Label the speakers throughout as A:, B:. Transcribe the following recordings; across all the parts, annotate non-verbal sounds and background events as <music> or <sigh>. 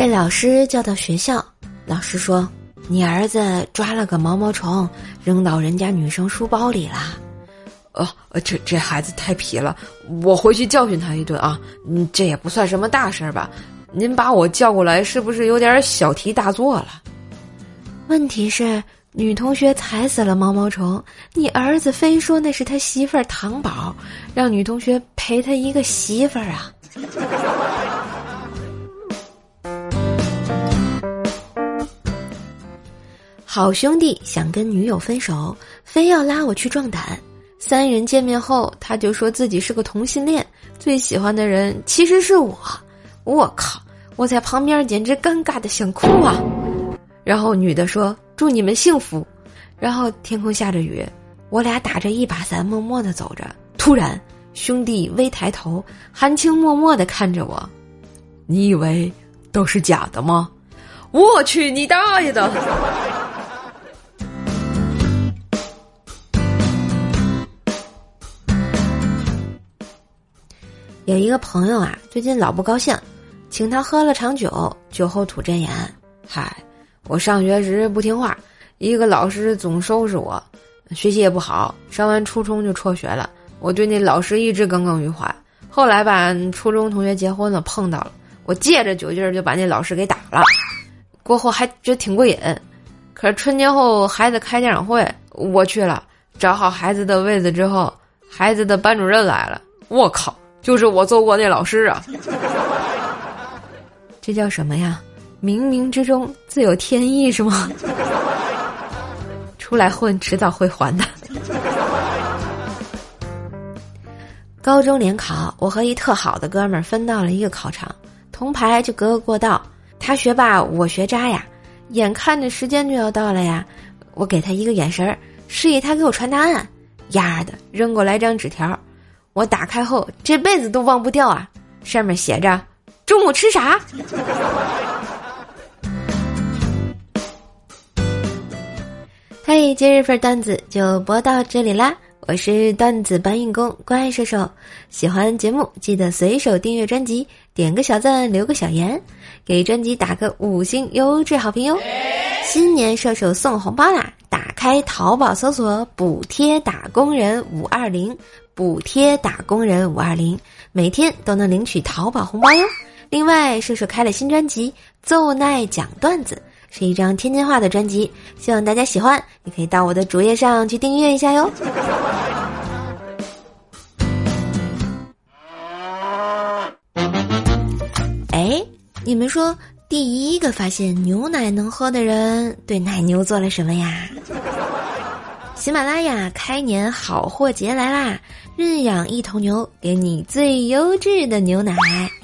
A: 被老师叫到学校，老师说：“你儿子抓了个毛毛虫，扔到人家女生书包里了。”
B: 哦，这这孩子太皮了，我回去教训他一顿啊。嗯，这也不算什么大事吧？您把我叫过来，是不是有点小题大做了？
A: 问题是，女同学踩死了毛毛虫，你儿子非说那是他媳妇儿糖宝，让女同学赔他一个媳妇儿啊。好兄弟想跟女友分手，非要拉我去壮胆。三人见面后，他就说自己是个同性恋，最喜欢的人其实是我。我靠！我在旁边简直尴尬的想哭啊。然后女的说：“祝你们幸福。”然后天空下着雨，我俩打着一把伞，默默的走着。突然，兄弟微抬头，含情脉脉的看着我：“
B: 你以为都是假的吗？”我去你大爷的！
A: 有一个朋友啊，最近老不高兴，请他喝了场酒，酒后吐真言。
B: 嗨，我上学时不听话，一个老师总收拾我，学习也不好，上完初中就辍学了。我对那老师一直耿耿于怀。后来吧，初中同学结婚了，碰到了，我借着酒劲儿就把那老师给打了。过后还觉得挺过瘾。可是春节后孩子开家长会，我去了，找好孩子的位子之后，孩子的班主任来了，我靠！就是我揍过那老师啊！<laughs>
A: 这叫什么呀？冥冥之中自有天意是吗？<laughs> 出来混，迟早会还的。<laughs> 高中联考，我和一特好的哥们儿分到了一个考场，铜牌就隔个过道。他学霸，我学渣呀。眼看着时间就要到了呀，我给他一个眼神儿，示意他给我传答案。丫的，扔过来张纸条。我打开后，这辈子都忘不掉啊！上面写着：“中午吃啥？” <laughs> 嘿，今日份段子就播到这里啦！我是段子搬运工怪兽兽，喜欢节目记得随手订阅专辑，点个小赞，留个小言，给专辑打个五星优质好评哟！新年射手送红包啦！打开淘宝搜索“补贴打工人五二零”。补贴打工人五二零，每天都能领取淘宝红包哟。另外，射手开了新专辑《奏奈讲段子》，是一张天津话的专辑，希望大家喜欢。你可以到我的主页上去订阅一下哟。哎，你们说，第一个发现牛奶能喝的人对奶牛做了什么呀？喜马拉雅开年好货节来啦！认养一头牛，给你最优质的牛奶。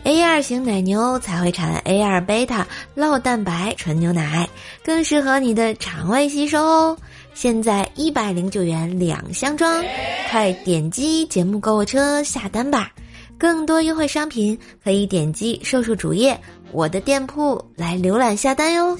A: A 二型奶牛才会产 A 二贝塔酪蛋白纯牛奶，更适合你的肠胃吸收哦。现在一百零九元两箱装，快点击节目购物车下单吧！更多优惠商品可以点击瘦瘦主页我的店铺来浏览下单哟。